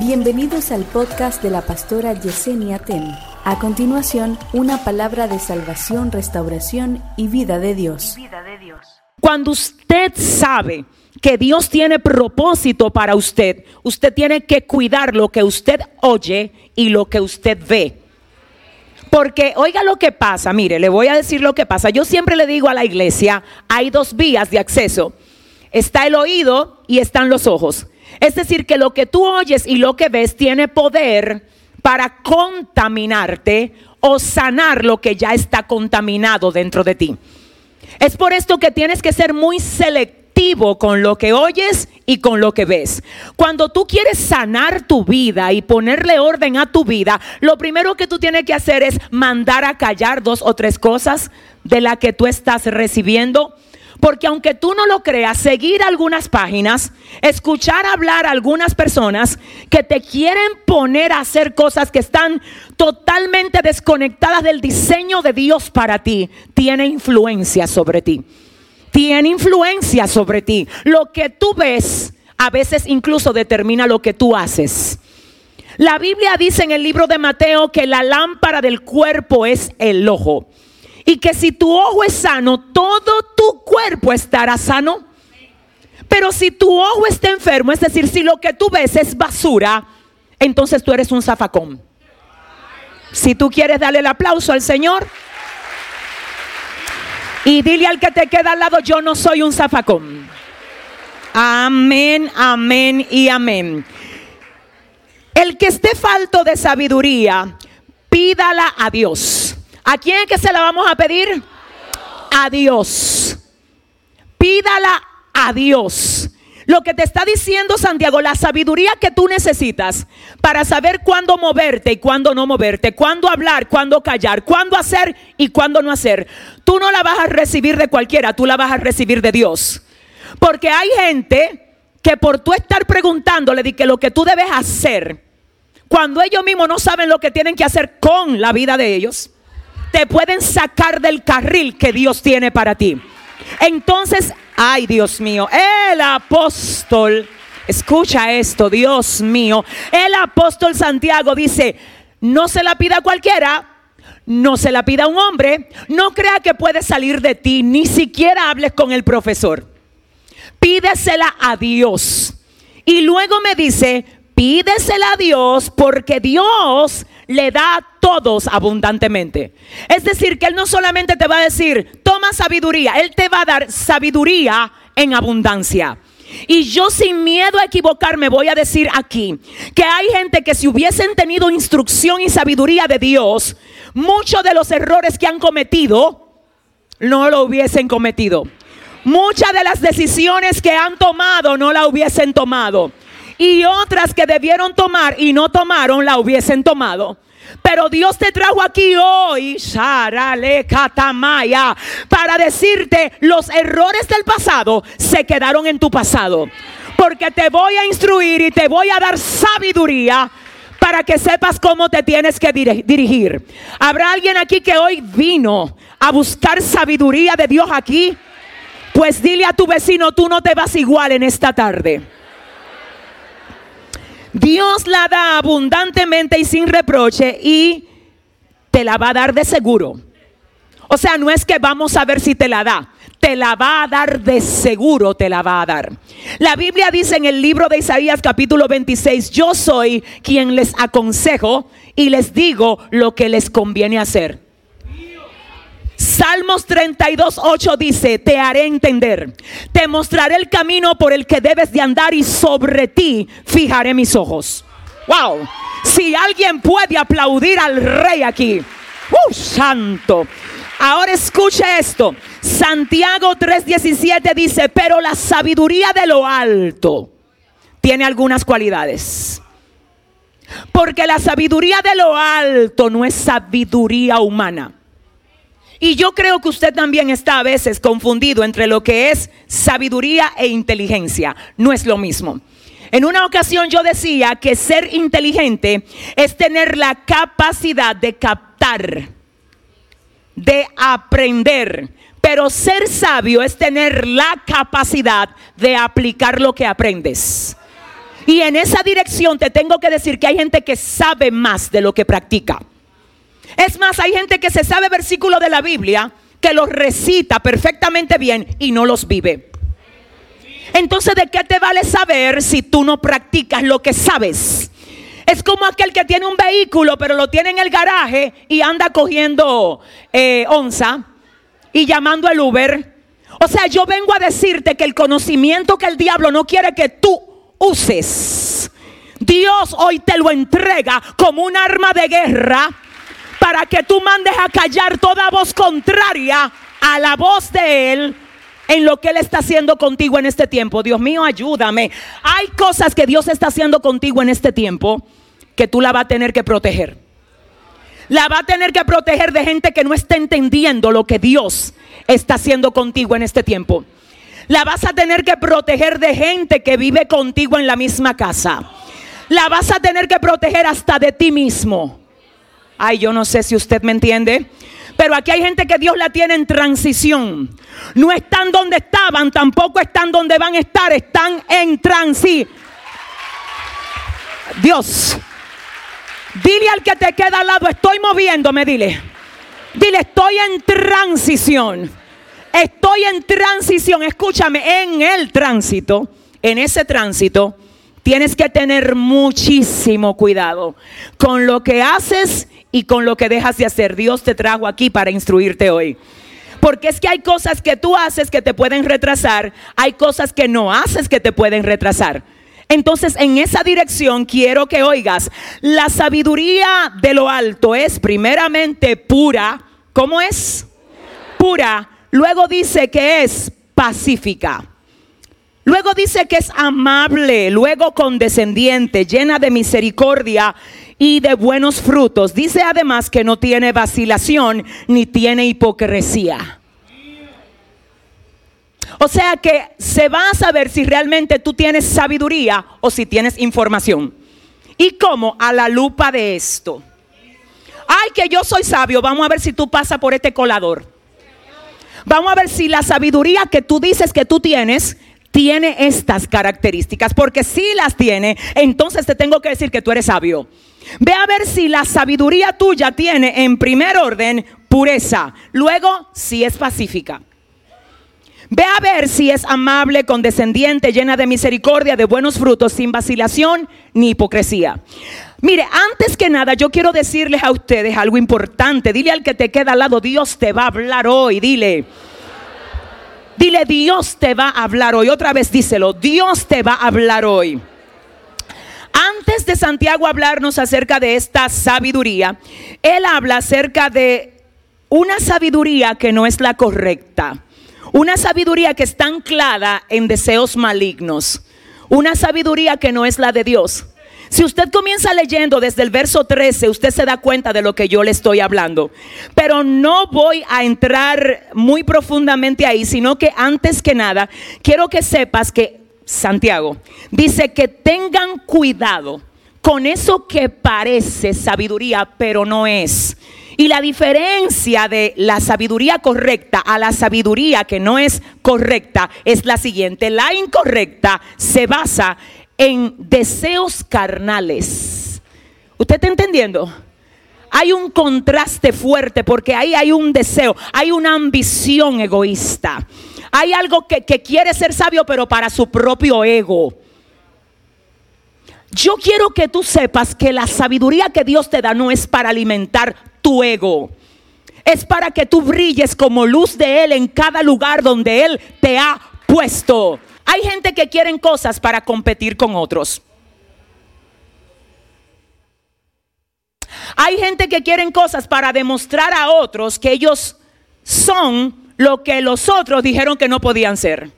Bienvenidos al podcast de la pastora Yesenia Ten. A continuación, una palabra de salvación, restauración y vida de Dios. Cuando usted sabe que Dios tiene propósito para usted, usted tiene que cuidar lo que usted oye y lo que usted ve. Porque oiga lo que pasa, mire, le voy a decir lo que pasa. Yo siempre le digo a la iglesia, hay dos vías de acceso. Está el oído y están los ojos. Es decir, que lo que tú oyes y lo que ves tiene poder para contaminarte o sanar lo que ya está contaminado dentro de ti. Es por esto que tienes que ser muy selectivo con lo que oyes y con lo que ves. Cuando tú quieres sanar tu vida y ponerle orden a tu vida, lo primero que tú tienes que hacer es mandar a callar dos o tres cosas de la que tú estás recibiendo porque aunque tú no lo creas, seguir algunas páginas, escuchar hablar a algunas personas que te quieren poner a hacer cosas que están totalmente desconectadas del diseño de Dios para ti, tiene influencia sobre ti. Tiene influencia sobre ti. Lo que tú ves a veces incluso determina lo que tú haces. La Biblia dice en el libro de Mateo que la lámpara del cuerpo es el ojo. Y que si tu ojo es sano, todo tu cuerpo estará sano. Pero si tu ojo está enfermo, es decir, si lo que tú ves es basura, entonces tú eres un zafacón. Si tú quieres darle el aplauso al Señor y dile al que te queda al lado, yo no soy un zafacón. Amén, amén y amén. El que esté falto de sabiduría, pídala a Dios. ¿A quién es que se la vamos a pedir? A Dios. Pídala a Dios. Lo que te está diciendo Santiago, la sabiduría que tú necesitas para saber cuándo moverte y cuándo no moverte, cuándo hablar, cuándo callar, cuándo hacer y cuándo no hacer, tú no la vas a recibir de cualquiera, tú la vas a recibir de Dios. Porque hay gente que por tú estar preguntándole de que lo que tú debes hacer, cuando ellos mismos no saben lo que tienen que hacer con la vida de ellos, te pueden sacar del carril que Dios tiene para ti. Entonces, ay Dios mío, el apóstol, escucha esto, Dios mío, el apóstol Santiago dice, no se la pida a cualquiera, no se la pida a un hombre, no crea que puede salir de ti, ni siquiera hables con el profesor. Pídesela a Dios. Y luego me dice, pídesela a Dios porque Dios le da todos abundantemente. Es decir, que Él no solamente te va a decir, toma sabiduría, Él te va a dar sabiduría en abundancia. Y yo sin miedo a equivocarme voy a decir aquí que hay gente que si hubiesen tenido instrucción y sabiduría de Dios, muchos de los errores que han cometido no lo hubiesen cometido. Muchas de las decisiones que han tomado no la hubiesen tomado y otras que debieron tomar y no tomaron la hubiesen tomado. Pero Dios te trajo aquí hoy, Katamaya, para decirte los errores del pasado se quedaron en tu pasado. Porque te voy a instruir y te voy a dar sabiduría para que sepas cómo te tienes que dirigir. ¿Habrá alguien aquí que hoy vino a buscar sabiduría de Dios aquí? Pues dile a tu vecino, tú no te vas igual en esta tarde. Dios la da abundantemente y sin reproche y te la va a dar de seguro. O sea, no es que vamos a ver si te la da, te la va a dar de seguro, te la va a dar. La Biblia dice en el libro de Isaías capítulo 26, yo soy quien les aconsejo y les digo lo que les conviene hacer. Salmos 32, 8 dice, te haré entender, te mostraré el camino por el que debes de andar y sobre ti fijaré mis ojos. Wow, si alguien puede aplaudir al rey aquí, ¡uh, santo! Ahora escuche esto. Santiago 3:17 dice, pero la sabiduría de lo alto tiene algunas cualidades. Porque la sabiduría de lo alto no es sabiduría humana. Y yo creo que usted también está a veces confundido entre lo que es sabiduría e inteligencia. No es lo mismo. En una ocasión yo decía que ser inteligente es tener la capacidad de captar, de aprender. Pero ser sabio es tener la capacidad de aplicar lo que aprendes. Y en esa dirección te tengo que decir que hay gente que sabe más de lo que practica. Es más, hay gente que se sabe versículos de la Biblia, que los recita perfectamente bien y no los vive. Entonces, ¿de qué te vale saber si tú no practicas lo que sabes? Es como aquel que tiene un vehículo, pero lo tiene en el garaje y anda cogiendo eh, onza y llamando al Uber. O sea, yo vengo a decirte que el conocimiento que el diablo no quiere que tú uses, Dios hoy te lo entrega como un arma de guerra para que tú mandes a callar toda voz contraria a la voz de Él en lo que Él está haciendo contigo en este tiempo. Dios mío, ayúdame. Hay cosas que Dios está haciendo contigo en este tiempo que tú la vas a tener que proteger. La va a tener que proteger de gente que no está entendiendo lo que Dios está haciendo contigo en este tiempo. La vas a tener que proteger de gente que vive contigo en la misma casa. La vas a tener que proteger hasta de ti mismo. Ay, yo no sé si usted me entiende. Pero aquí hay gente que Dios la tiene en transición. No están donde estaban, tampoco están donde van a estar, están en transición. Dios, dile al que te queda al lado, estoy moviéndome, dile. Dile, estoy en transición. Estoy en transición. Escúchame, en el tránsito, en ese tránsito, tienes que tener muchísimo cuidado con lo que haces y con lo que dejas de hacer. Dios te trajo aquí para instruirte hoy. Porque es que hay cosas que tú haces que te pueden retrasar, hay cosas que no haces que te pueden retrasar. Entonces, en esa dirección quiero que oigas, la sabiduría de lo alto es primeramente pura. ¿Cómo es? Pura. Luego dice que es pacífica. Luego dice que es amable, luego condescendiente, llena de misericordia y de buenos frutos. Dice además que no tiene vacilación ni tiene hipocresía. O sea que se va a saber si realmente tú tienes sabiduría o si tienes información. ¿Y cómo? A la lupa de esto. Ay, que yo soy sabio. Vamos a ver si tú pasas por este colador. Vamos a ver si la sabiduría que tú dices que tú tienes tiene estas características. Porque si las tiene, entonces te tengo que decir que tú eres sabio. Ve a ver si la sabiduría tuya tiene en primer orden pureza, luego si es pacífica. Ve a ver si es amable, condescendiente, llena de misericordia, de buenos frutos, sin vacilación ni hipocresía. Mire, antes que nada, yo quiero decirles a ustedes algo importante. Dile al que te queda al lado, Dios te va a hablar hoy. Dile, dile, Dios te va a hablar hoy. Otra vez díselo, Dios te va a hablar hoy. Antes de Santiago hablarnos acerca de esta sabiduría, él habla acerca de una sabiduría que no es la correcta. Una sabiduría que está anclada en deseos malignos. Una sabiduría que no es la de Dios. Si usted comienza leyendo desde el verso 13, usted se da cuenta de lo que yo le estoy hablando. Pero no voy a entrar muy profundamente ahí, sino que antes que nada, quiero que sepas que Santiago, dice que tengan cuidado con eso que parece sabiduría, pero no es. Y la diferencia de la sabiduría correcta a la sabiduría que no es correcta es la siguiente. La incorrecta se basa en deseos carnales. ¿Usted está entendiendo? Hay un contraste fuerte porque ahí hay un deseo, hay una ambición egoísta. Hay algo que, quiere ser sabio, pero para su propio ego. Yo quiero que tú sepas que la sabiduría que Dios te da no es para alimentar tu ego. Es para que tú brilles como luz de Él en cada lugar donde Él te ha puesto. Hay gente que quieren cosas para competir con otros. Hay gente que quieren cosas para demostrar a otros que ellos son lo que los otros dijeron que no podían ser.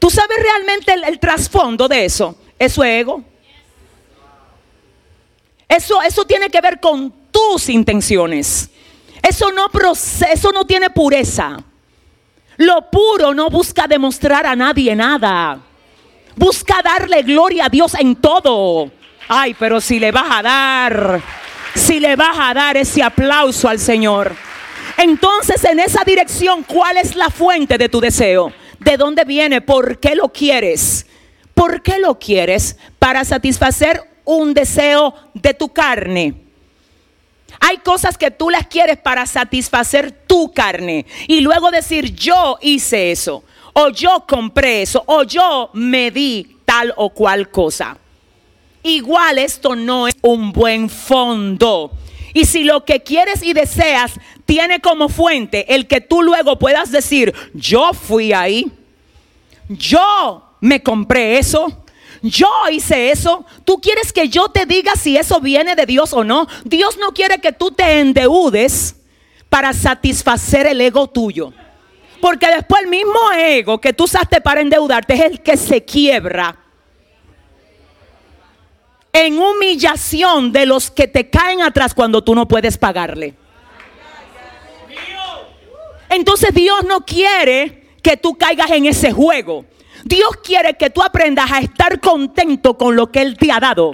¿Tú sabes realmente el, trasfondo de eso? Es su ego. Eso, eso tiene que ver con tus intenciones. Eso no, eso no tiene pureza. Lo puro no busca demostrar a nadie nada. Busca darle gloria a Dios en todo. Ay, pero si le vas a dar, si le vas a dar ese aplauso al Señor. Entonces, en esa dirección, ¿cuál es la fuente de tu deseo? ¿De dónde viene? ¿Por qué lo quieres? ¿Por qué lo quieres? Para satisfacer un deseo de tu carne. Hay cosas que tú las quieres para satisfacer tu carne y luego decir yo hice eso, o yo compré eso, o yo me di tal o cual cosa. Igual esto no es un buen fondo. Y si lo que quieres y deseas tiene como fuente el que tú luego puedas decir, yo fui ahí, yo me compré eso, yo hice eso. Tú quieres que yo te diga si eso viene de Dios o no. Dios no quiere que tú te endeudes para satisfacer el ego tuyo. Porque después el mismo ego que tú usaste para endeudarte es el que se quiebra en humillación de los que te caen atrás cuando tú no puedes pagarle. Entonces Dios no quiere que tú caigas en ese juego. Dios quiere que tú aprendas a estar contento con lo que Él te ha dado